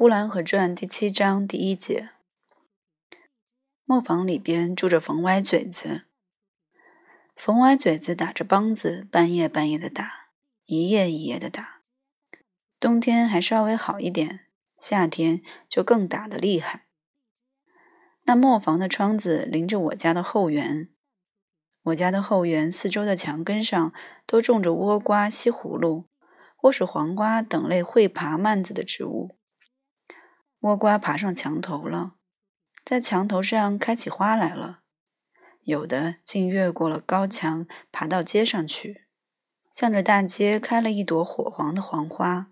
呼兰河传》第七章第一节。磨坊里边住着冯歪嘴子。冯歪嘴子打着梆子，半夜半夜的打，一夜一夜的打。冬天还稍微好一点，夏天就更打得厉害。那磨坊的窗子临着我家的后园，我家的后园四周的墙根上都种着倭瓜、西葫芦，或是黄瓜等类会爬蔓子的植物。倭瓜爬上墙头了。在墙头上开起花来了，有的竟越过了高墙，爬到街上去，向着大街开了一朵火黄的黄花。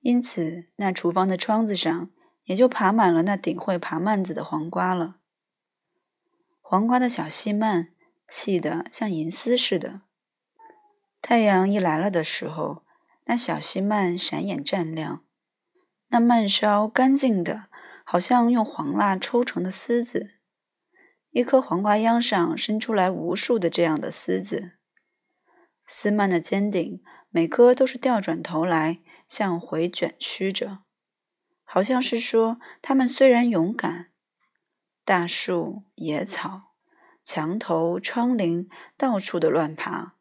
因此，那厨房的窗子上也就爬满了那顶会爬蔓子的黄瓜了。黄瓜的小细蔓，细得像银丝似的。太阳一来了的时候，那小细蔓闪眼湛亮，那蔓梢干净的。好像用黄蜡抽成的丝子，一颗黄瓜秧上伸出来无数的这样的丝子，丝蔓的尖顶每颗都是掉转头来向回卷曲着，好像是说它们虽然勇敢，大树、野草、墙头、窗棂到处的乱爬，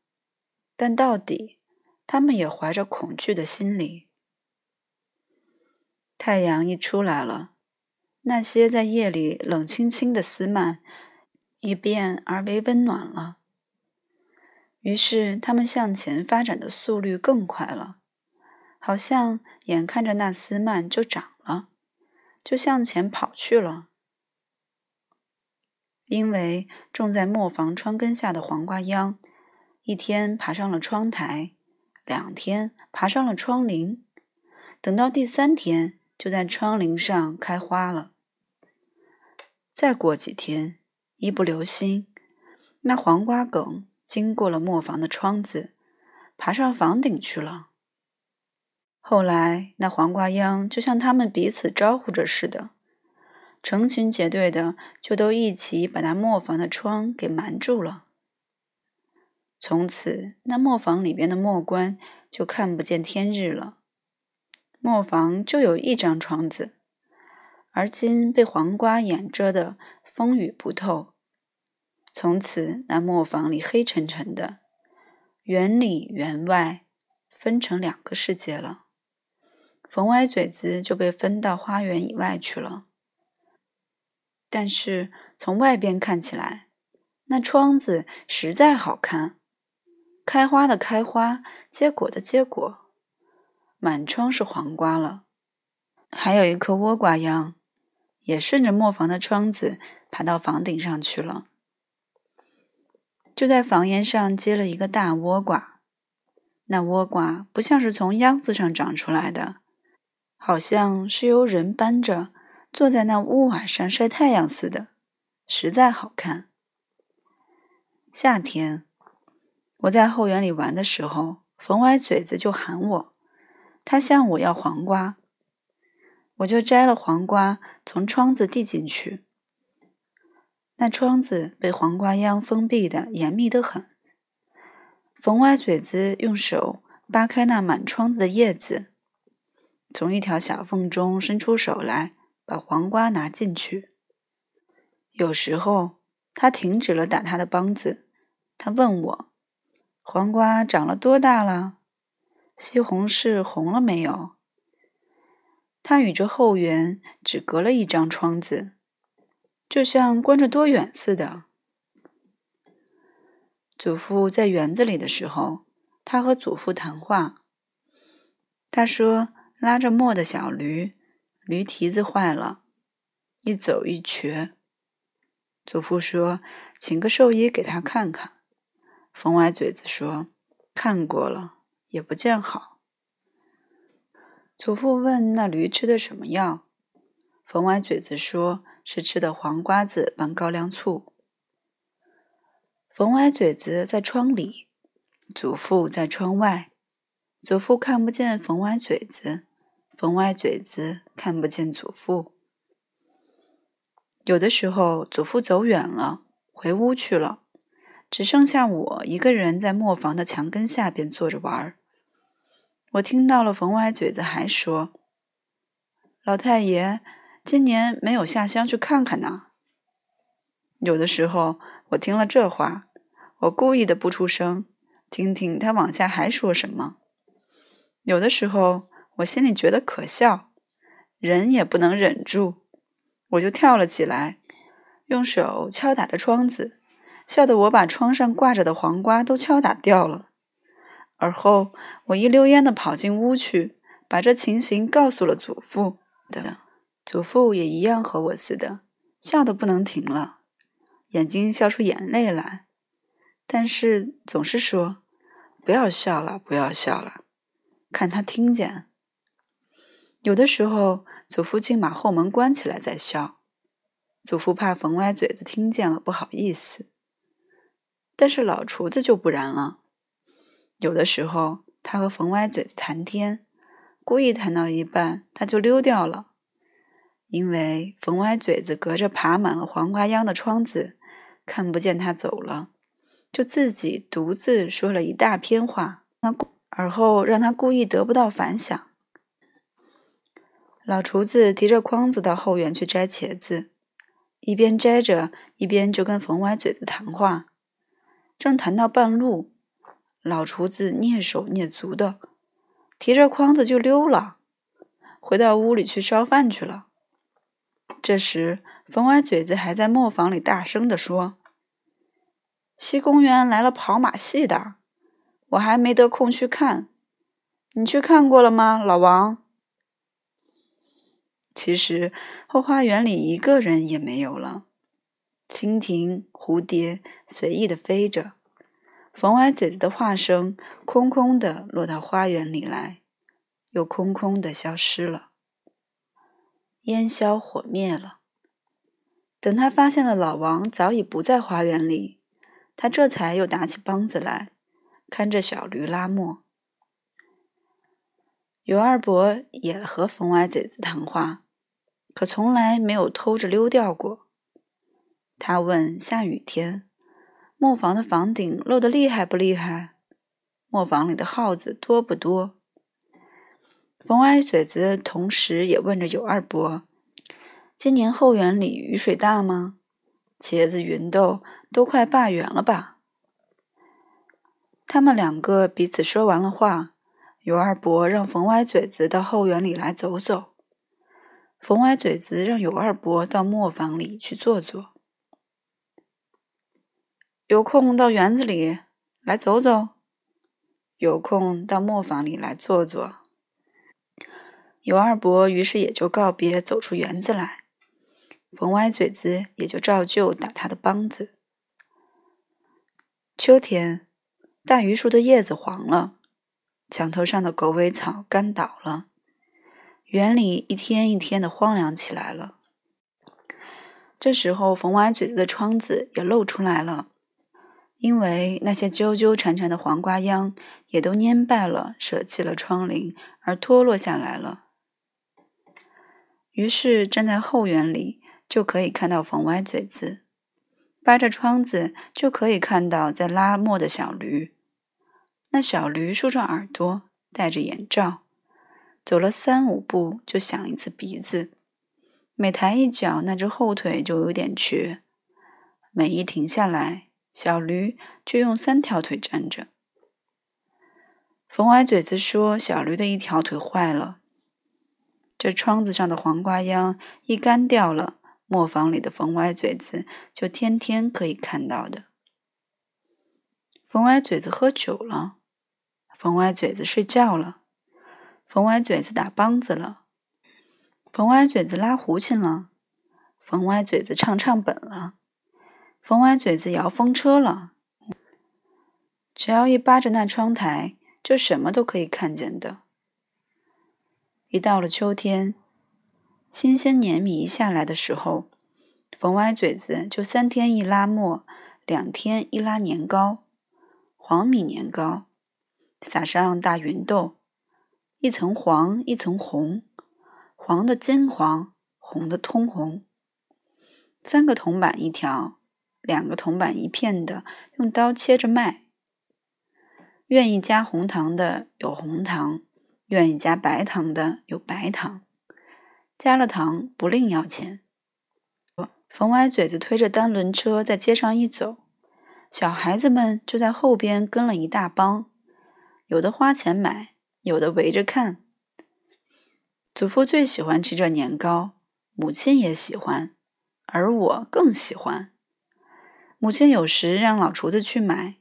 但到底它们也怀着恐惧的心理。太阳一出来了。那些在夜里冷清清的丝蔓，一变而为温暖了。于是，它们向前发展的速率更快了，好像眼看着那丝蔓就长了，就向前跑去了。因为种在磨坊窗根下的黄瓜秧，一天爬上了窗台，两天爬上了窗棂，等到第三天，就在窗棂上开花了。再过几天，一不留心，那黄瓜梗经过了磨坊的窗子，爬上房顶去了。后来，那黄瓜秧就像他们彼此招呼着似的，成群结队的就都一起把那磨坊的窗给瞒住了。从此，那磨坊里边的磨官就看不见天日了。磨坊就有一张窗子。而今被黄瓜掩遮的风雨不透，从此那磨坊里黑沉沉的，园里园外分成两个世界了。冯歪嘴子就被分到花园以外去了。但是从外边看起来，那窗子实在好看，开花的开花，结果的结果，满窗是黄瓜了，还有一颗倭瓜秧。也顺着磨房的窗子爬到房顶上去了，就在房檐上结了一个大倭瓜。那倭瓜不像是从秧子上长出来的，好像是由人搬着坐在那屋瓦上晒太阳似的，实在好看。夏天我在后园里玩的时候，冯歪嘴子就喊我，他向我要黄瓜。我就摘了黄瓜，从窗子递进去。那窗子被黄瓜秧封闭的严密得很。冯歪嘴子用手扒开那满窗子的叶子，从一条小缝中伸出手来，把黄瓜拿进去。有时候他停止了打他的梆子，他问我：“黄瓜长了多大了？西红柿红了没有？”他与这后园只隔了一张窗子，就像关着多远似的。祖父在园子里的时候，他和祖父谈话。他说：“拉着磨的小驴，驴蹄子坏了，一走一瘸。”祖父说：“请个兽医给他看看。”冯歪嘴子说：“看过了，也不见好。”祖父问：“那驴吃的什么药？”冯歪嘴子说：“是吃的黄瓜子拌高粱醋。”冯歪嘴子在窗里，祖父在窗外。祖父看不见冯歪嘴子，冯歪嘴子看不见祖父。有的时候，祖父走远了，回屋去了，只剩下我一个人在磨坊的墙根下边坐着玩儿。我听到了冯歪嘴子还说：“老太爷今年没有下乡去看看呢。有的时候，我听了这话，我故意的不出声，听听他往下还说什么。有的时候，我心里觉得可笑，忍也不能忍住，我就跳了起来，用手敲打着窗子，笑得我把窗上挂着的黄瓜都敲打掉了。而后，我一溜烟的跑进屋去，把这情形告诉了祖父。的祖父也一样和我似的，笑得不能停了，眼睛笑出眼泪来，但是总是说：“不要笑了，不要笑了，看他听见。”有的时候，祖父竟把后门关起来再笑。祖父怕冯歪嘴子听见了不好意思，但是老厨子就不然了。有的时候，他和冯歪嘴子谈天。故意谈到一半，他就溜掉了，因为冯歪嘴子隔着爬满了黄瓜秧的窗子，看不见他走了，就自己独自说了一大篇话，那而后让他故意得不到反响。老厨子提着筐子到后园去摘茄子，一边摘着，一边就跟冯歪嘴子谈话。正谈到半路，老厨子蹑手蹑足的。提着筐子就溜了，回到屋里去烧饭去了。这时，冯歪嘴子还在磨坊里大声地说：“西公园来了跑马戏的，我还没得空去看。你去看过了吗，老王？”其实后花园里一个人也没有了，蜻蜓、蝴蝶随意的飞着。冯歪嘴子的话声空空的落到花园里来，又空空的消失了。烟消火灭了。等他发现了老王早已不在花园里，他这才又打起梆子来，看着小驴拉磨。尤二伯也和冯歪嘴子谈话，可从来没有偷着溜掉过。他问：下雨天？磨坊的房顶漏得厉害不厉害？磨坊里的耗子多不多？冯歪嘴子同时也问着尤二伯：“今年后园里雨水大吗？茄子、芸豆都快罢园了吧？”他们两个彼此说完了话，尤二伯让冯歪嘴子到后园里来走走，冯歪嘴子让尤二伯到磨坊里去坐坐。有空到园子里来走走，有空到磨坊里来坐坐。尤二伯于是也就告别，走出园子来。冯歪嘴子也就照旧打他的梆子。秋天，大榆树的叶子黄了，墙头上的狗尾草干倒了，园里一天一天的荒凉起来了。这时候，冯歪嘴子的窗子也露出来了。因为那些纠纠缠缠的黄瓜秧也都蔫败了，舍弃了窗棂，而脱落下来了。于是站在后园里，就可以看到冯歪嘴子；扒着窗子，就可以看到在拉磨的小驴。那小驴竖着耳朵，戴着眼罩，走了三五步就响一次鼻子，每抬一脚，那只后腿就有点瘸；每一停下来。小驴就用三条腿站着。冯歪嘴子说：“小驴的一条腿坏了。”这窗子上的黄瓜秧一干掉了，磨坊里的冯歪嘴子就天天可以看到的。冯歪嘴子喝酒了，冯歪嘴子睡觉了，冯歪嘴子打梆子了，冯歪嘴子拉胡琴了，冯歪嘴子唱唱本了。冯歪嘴子摇风车了，只要一扒着那窗台，就什么都可以看见的。一到了秋天，新鲜碾米一下来的时候，冯歪嘴子就三天一拉磨，两天一拉年糕，黄米年糕，撒上大芸豆，一层黄一层红，黄的金黄，红的通红，三个铜板一条。两个铜板一片的，用刀切着卖。愿意加红糖的有红糖，愿意加白糖的有白糖。加了糖不另要钱。冯歪嘴子推着单轮车在街上一走，小孩子们就在后边跟了一大帮，有的花钱买，有的围着看。祖父最喜欢吃这年糕，母亲也喜欢，而我更喜欢。母亲有时让老厨子去买，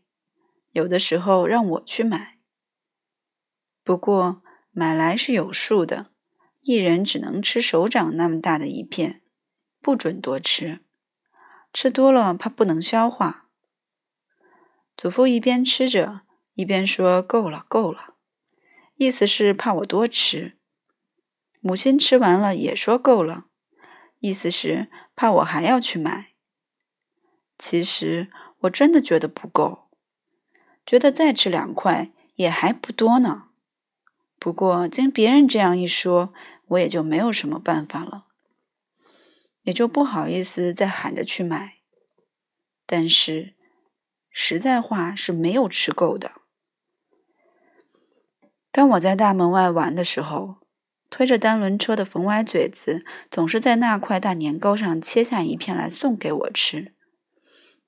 有的时候让我去买。不过买来是有数的，一人只能吃手掌那么大的一片，不准多吃，吃多了怕不能消化。祖父一边吃着，一边说：“够了，够了。”意思是怕我多吃。母亲吃完了也说：“够了。”意思是怕我还要去买。其实我真的觉得不够，觉得再吃两块也还不多呢。不过，经别人这样一说，我也就没有什么办法了，也就不好意思再喊着去买。但是，实在话是没有吃够的。当我在大门外玩的时候，推着单轮车的冯歪嘴子总是在那块大年糕上切下一片来送给我吃，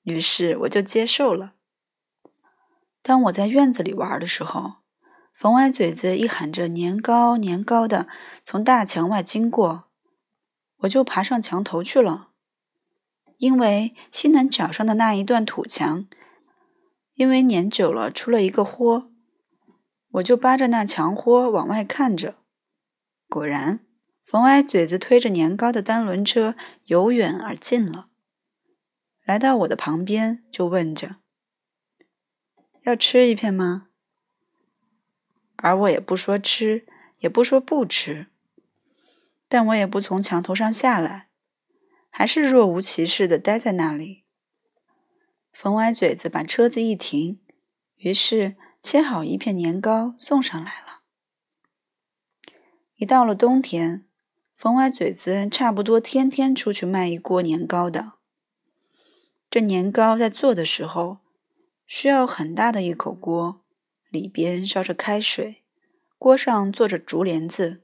于是我就接受了。当我在院子里玩的时候，冯歪嘴子一喊着“年糕，年糕”的从大墙外经过，我就爬上墙头去了。因为西南角上的那一段土墙，因为年久了出了一个豁，我就扒着那墙豁往外看着。果然，冯歪嘴子推着年糕的单轮车由远而近了，来到我的旁边，就问着：“要吃一片吗？”而我也不说吃，也不说不吃，但我也不从墙头上下来，还是若无其事的待在那里。冯歪嘴子把车子一停，于是切好一片年糕送上来了。一到了冬天，冯歪嘴子差不多天天出去卖一锅年糕的。这年糕在做的时候，需要很大的一口锅。里边烧着开水，锅上坐着竹帘子，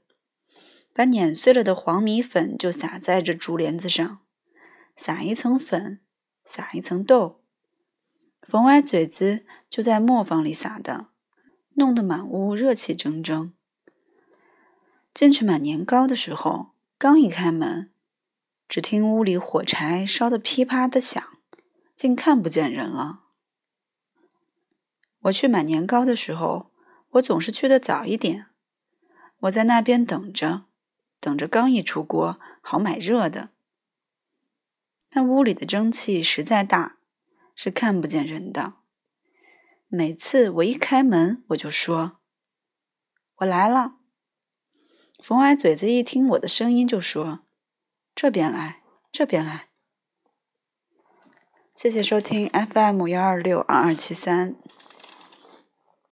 把碾碎了的黄米粉就撒在这竹帘子上，撒一层粉，撒一层豆。冯歪嘴子就在磨坊里撒的，弄得满屋热气蒸蒸。进去买年糕的时候，刚一开门，只听屋里火柴烧得噼啪的响，竟看不见人了。我去买年糕的时候，我总是去的早一点。我在那边等着，等着刚一出锅，好买热的。那屋里的蒸汽实在大，是看不见人的。每次我一开门，我就说：“我来了。”冯歪嘴子一听我的声音，就说：“这边来，这边来。”谢谢收听 FM 幺二六二二七三。